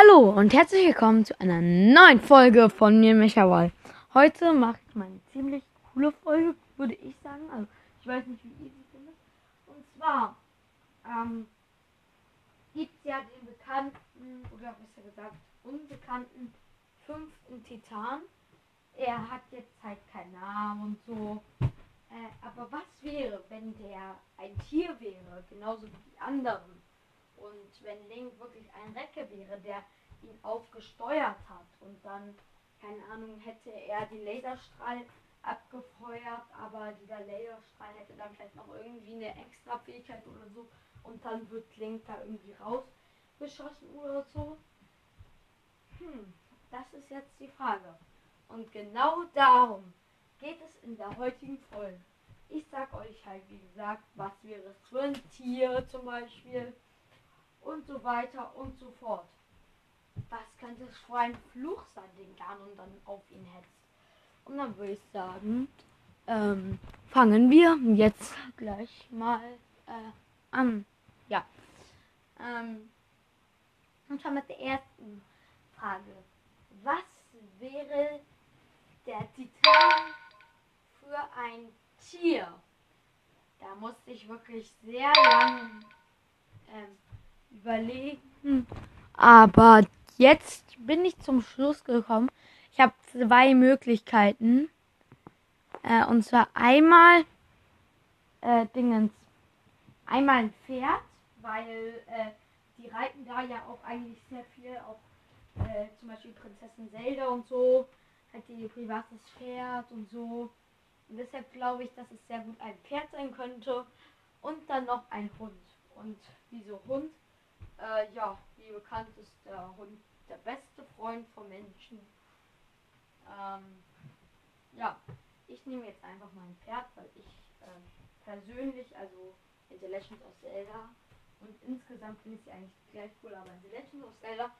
Hallo und herzlich willkommen zu einer neuen Folge von mir, Michael. Heute mache ich mal eine ziemlich coole Folge, würde ich sagen. Also, ich weiß nicht, wie ihr sie findet. Und zwar ähm, gibt es ja den bekannten, oder besser gesagt, unbekannten fünften Titan. Er hat jetzt halt keinen Namen und so. Äh, aber was wäre, wenn der ein Tier wäre, genauso wie die anderen? Und wenn Link wirklich ein Recke wäre, der ihn aufgesteuert hat und dann, keine Ahnung, hätte er die Laserstrahl abgefeuert, aber dieser Laserstrahl hätte dann vielleicht noch irgendwie eine extra Fähigkeit oder so und dann wird Link da irgendwie rausgeschossen oder so. Hm, das ist jetzt die Frage. Und genau darum geht es in der heutigen Folge. Ich sag euch halt, wie gesagt, was wäre es für ein Tier zum Beispiel und so weiter und so fort. Was könnte es für ein Fluch sein, den Ganon dann auf ihn hetzt? Und dann würde ich sagen, ähm, fangen wir jetzt gleich mal äh, an. Ja. Ähm, und zwar mit der ersten Frage. Was wäre der Titan für ein Tier? Da musste ich wirklich sehr lange ähm, überlegen. Aber jetzt bin ich zum Schluss gekommen. Ich habe zwei Möglichkeiten. Äh, und zwar einmal äh, Dingens. Einmal ein Pferd, weil äh, die reiten da ja auch eigentlich sehr viel auf äh, zum Beispiel Prinzessin Zelda und so. Hat ihr privates Pferd und so. Und deshalb glaube ich, dass es sehr gut ein Pferd sein könnte. Und dann noch ein Hund. Und wieso Hund? Äh, ja, wie bekannt ist der Hund der beste Freund von Menschen. Ähm, ja, ich nehme jetzt einfach mein Pferd, weil ich äh, persönlich, also in The Legends of Zelda und insgesamt finde ich sie eigentlich gleich cool, aber in The Legends of Zelda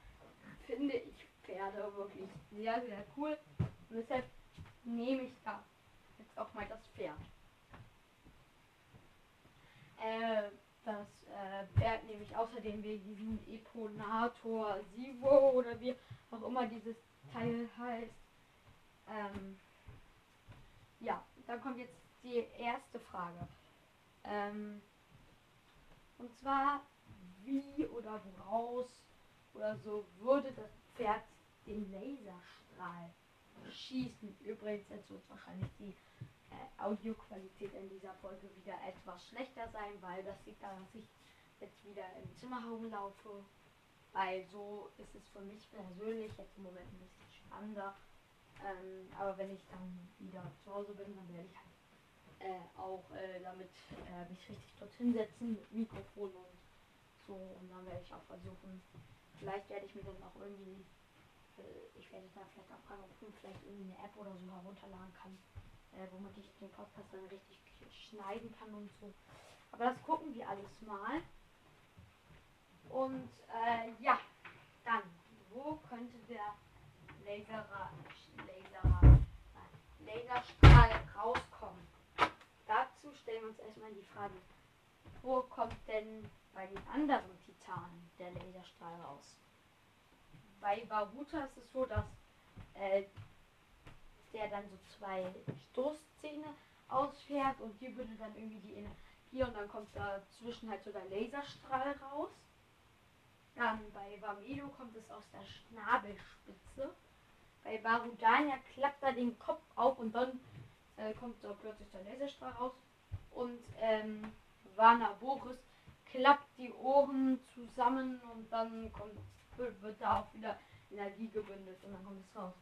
finde ich Pferde wirklich sehr, sehr cool. Und deshalb nehme ich da jetzt auch mal das Pferd. Äh, das äh, Pferd nehme ich außerdem wegen diesem Eponator Sivo oder wie auch immer dieses Teil heißt. Ähm, ja, dann kommt jetzt die erste Frage. Ähm, und zwar, wie oder woraus oder so würde das Pferd den Laserstrahl schießen? Übrigens, jetzt wird wahrscheinlich die äh, Audioqualität in dieser Folge wieder etwas schlechter sein, weil das liegt daran, dass ich jetzt wieder im Zimmer herumlaufe. Weil so ist es für mich persönlich jetzt im Moment ein bisschen spannender. Ähm, aber wenn ich dann wieder zu Hause bin, dann werde ich halt äh, auch äh, damit äh, mich richtig dorthin setzen mit Mikrofon und so. Und dann werde ich auch versuchen, vielleicht werde ich mir dann auch irgendwie, äh, ich werde da vielleicht auch fragen, ob ich vielleicht irgendwie eine App oder so herunterladen kann, äh, womit ich den Podcast dann richtig schneiden kann und so. Aber das gucken wir alles mal. Und äh, ja, dann, wo könnte der Laser, Laser, Laserstrahl rauskommen? Dazu stellen wir uns erstmal die Frage, wo kommt denn bei den anderen Titanen der Laserstrahl raus? Bei Baruta ist es so, dass äh, der dann so zwei Stoßzähne ausfährt und die würde dann irgendwie die Energie und dann kommt dazwischen halt so der Laserstrahl raus. Dann bei Vamedo kommt es aus der Schnabelspitze. Bei Barudania klappt er den Kopf auf und dann äh, kommt da plötzlich der Laserstrahl raus. Und ähm, Vana Boris klappt die Ohren zusammen und dann kommt, wird da auch wieder Energie gebündelt und dann kommt es raus.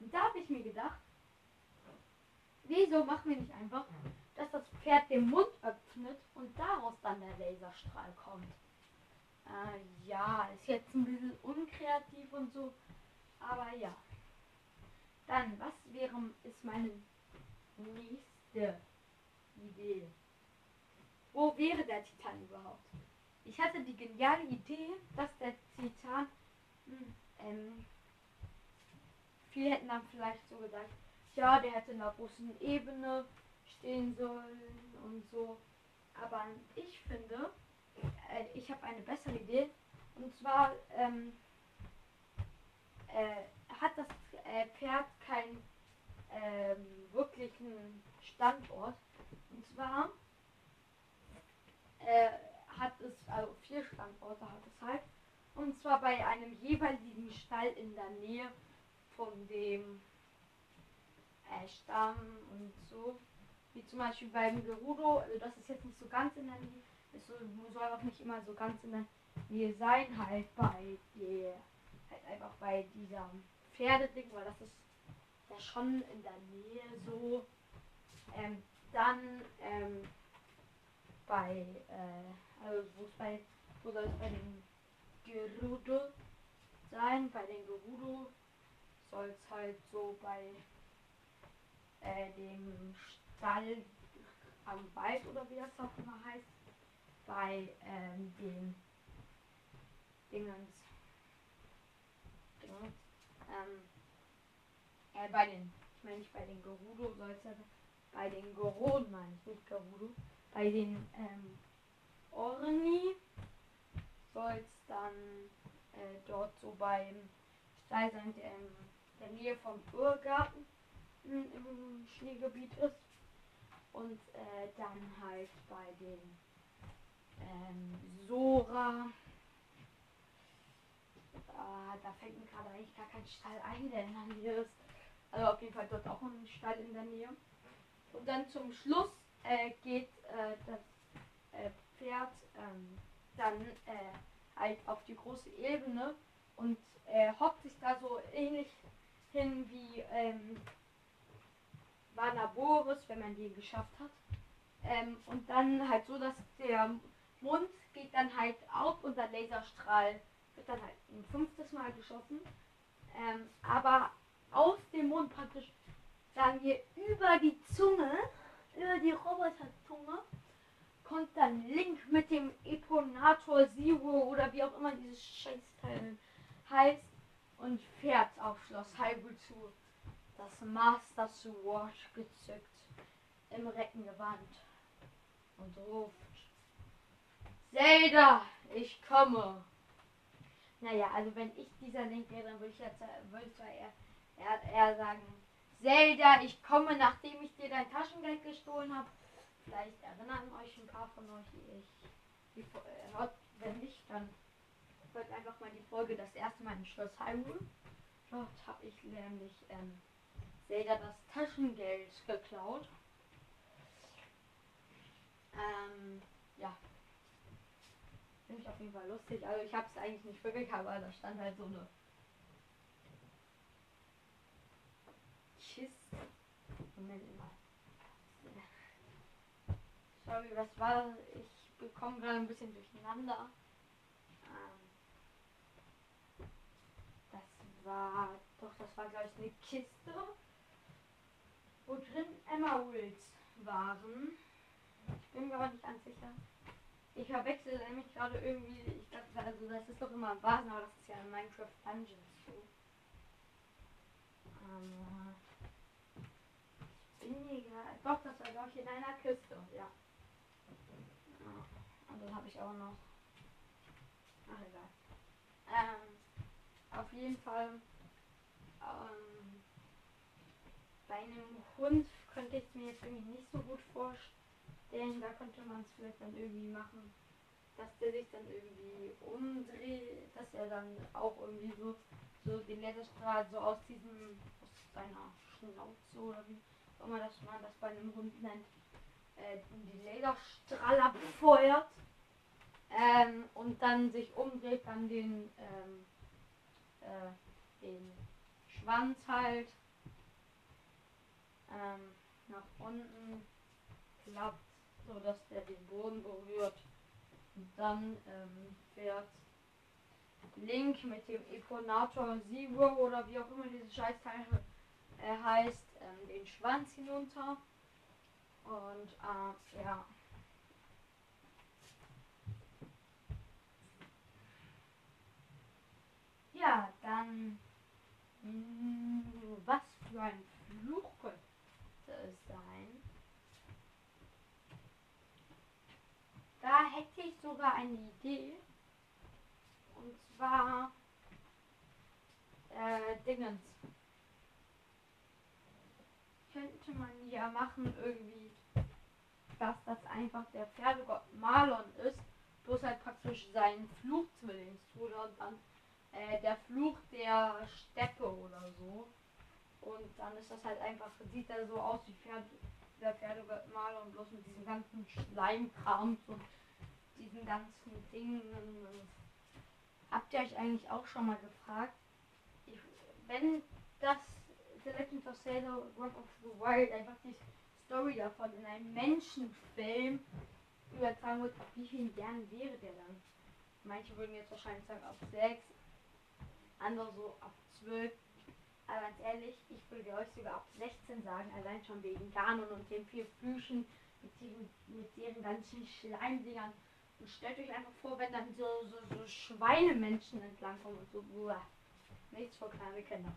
Und da habe ich mir gedacht, wieso machen wir nicht einfach, dass das Pferd den Mund öffnet und daraus dann der Laserstrahl kommt? Äh, ja, ist jetzt ein bisschen unkreativ und so, aber ja. Dann, was wäre, ist meine nächste Idee? Wo wäre der Titan überhaupt? Ich hatte die geniale Idee, dass der Titan, hm, ähm, viele hätten dann vielleicht so gedacht, ja, der hätte in einer großen Ebene stehen sollen und so. Aber ich finde, äh, ich habe eine bessere Idee. Und zwar, ähm, äh, hat das äh, Pferd keinen ähm, wirklichen Standort. Und zwar äh, hat es, also vier Standorte hat es halt. Und zwar bei einem jeweiligen Stall in der Nähe von dem äh, Stamm und so. Wie zum Beispiel beim Gerudo, also das ist jetzt nicht so ganz in der Nähe, es soll, soll auch nicht immer so ganz in der Nähe sein, halt bei der, halt einfach bei dieser Pferdeding, weil das ist ja schon in der Nähe so. Ähm, dann ähm, bei, äh, also wo bei, wo soll es bei den Gerudo sein? Bei den Gerudo soll es halt so bei äh, dem Stall am Wald oder wie das auch immer heißt, bei ähm, dem Dingens, Dingens ähm, äh, bei den, ich meine nicht bei den Gerudo, ja bei den Goron, meine ich, nicht Gerudo, bei den ähm, Orni soll es dann äh, dort so beim Stall sein, der in der Nähe vom Irrgarten im Schneegebiet ist. Und äh, dann halt bei den ähm, Sora. Ah, da fällt mir gerade eigentlich gar kein Stall ein, der in der Nähe ist. Also auf jeden Fall dort auch ein Stall in der Nähe. Und dann zum Schluss äh, geht äh, das äh, Pferd ähm, dann äh, halt auf die große Ebene und äh, hockt sich da so ähnlich hin wie ähm, Boris, wenn man den geschafft hat. Ähm, und dann halt so, dass der Mund geht dann halt auf und der Laserstrahl wird dann halt ein fünftes Mal geschossen. Ähm, aber aus dem Mund praktisch, sagen wir, über die Zunge, über die Roboterzunge, kommt dann Link mit dem Eponator Zero oder wie auch immer dieses Scheißteil heißt und fährt auf Schloss Hyrule zu das Master Sword gezückt im Reckengewand und ruft Zelda, ich komme. Naja, also wenn ich dieser Link wäre, dann würde ich jetzt würde zwar eher, eher, eher sagen, Zelda, ich komme, nachdem ich dir dein Taschengeld gestohlen habe. Vielleicht erinnern euch ein paar von euch, die ich die, äh, wenn nicht, dann hört einfach mal die Folge das erste Mal in Schloss Hyrule. Dort habe ich nämlich ähm, Zelda das Taschengeld geklaut. Ähm, ja. Finde ich auf jeden Fall lustig. Also ich habe es eigentlich nicht wirklich, aber da stand halt so eine Kiste. Moment mal. Sorry, was war? Ich bekomme gerade ein bisschen durcheinander. Ähm, das war doch, das war glaube ich eine Kiste wo drin Emeralds waren. Ich bin mir aber nicht ganz sicher. Ich verwechsel nämlich gerade irgendwie, ich dachte, also das ist doch immer ein Vasen, aber das ist ja in Minecraft Dungeons so. Ähm, ich bin hier gerade, doch, das war glaube ich in einer Kiste, ja. Und dann habe ich auch noch, ach egal. Ähm, auf jeden Fall, ähm, bei einem Hund könnte ich es mir jetzt irgendwie nicht so gut vorstellen. Da könnte man es vielleicht dann irgendwie machen, dass der sich dann irgendwie umdreht, dass er dann auch irgendwie so, so den Laserstrahl so aus diesem, aus seiner Schnauze oder wie auch immer das man das bei einem Hund nennt, äh, die Laserstrahl abfeuert. Ähm, und dann sich umdreht, dann den, ähm, äh, den Schwanz halt ähm, nach unten klappt, so dass der den Boden berührt. Und dann ähm, fährt Link mit dem Eponator Zero oder wie auch immer dieses Scheißteil äh, heißt, ähm, den Schwanz hinunter. Und äh, ja. Ja, dann mh, hm, was für ein Fluch es sein. Da hätte ich sogar eine Idee. Und zwar, äh, Dingens. Könnte man ja machen irgendwie, dass das einfach der Pferdegott Marlon ist, bloß halt praktisch sein Fluchzwillingsbruder und dann äh, der Fluch der Steppe oder so. Und dann ist das halt einfach, sieht er so aus wie Pferd, der Pferdegott Marlon, bloß mit diesem ganzen Schleimkram und diesen ganzen Dingen. Habt ihr euch eigentlich auch schon mal gefragt, ich, wenn das The Legend of Zelda Breath of the Wild einfach die Story davon in einem Menschenfilm übertragen wird, wie vielen Jahren wäre der dann? Manche würden jetzt wahrscheinlich sagen ab 6, andere so ab 12. Aber ganz ehrlich, ich würde euch sogar ab 16 sagen, allein schon wegen Ganon und den vier Flüchen mit, ihren, mit deren ganzen Schleimdingern. Und stellt euch einfach vor, wenn dann so, so, so Schweinemenschen entlangkommen und so. Uah. Nichts für kleine Kinder.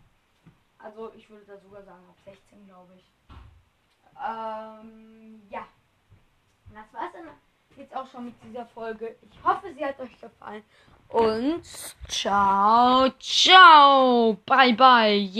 Also ich würde da sogar sagen, ab 16 glaube ich. Ähm, ja. Das war's dann jetzt auch schon mit dieser Folge. Ich hoffe, sie hat euch gefallen. Und ciao, ciao. Bye, bye. Yeah.